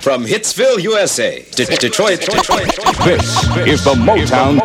From Hitsville, USA, to Detroit, Detroit, this is the Motown.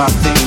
my thing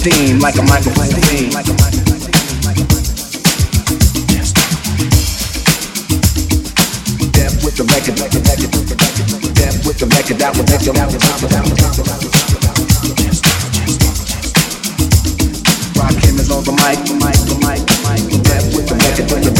steam like a microphone steam. Death with the record, record, record, record. Death with the record that will make your mouth pop, pop, pop, pop. Rock him is on the mic, the mic, the mic, the mic. Death with the record, record.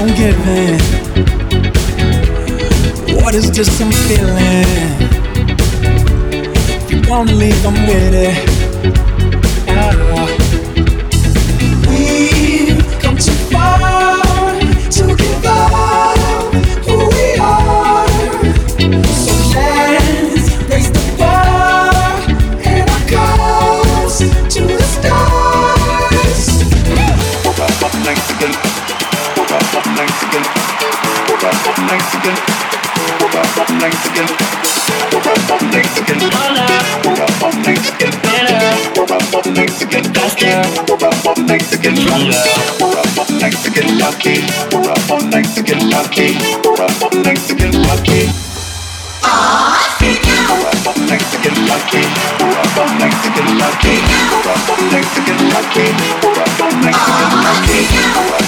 I'm giving? What is this I'm feeling? If you wanna leave, I'm with it. lucky. We're Lucky. all night to get lucky. We're up all night to get lucky.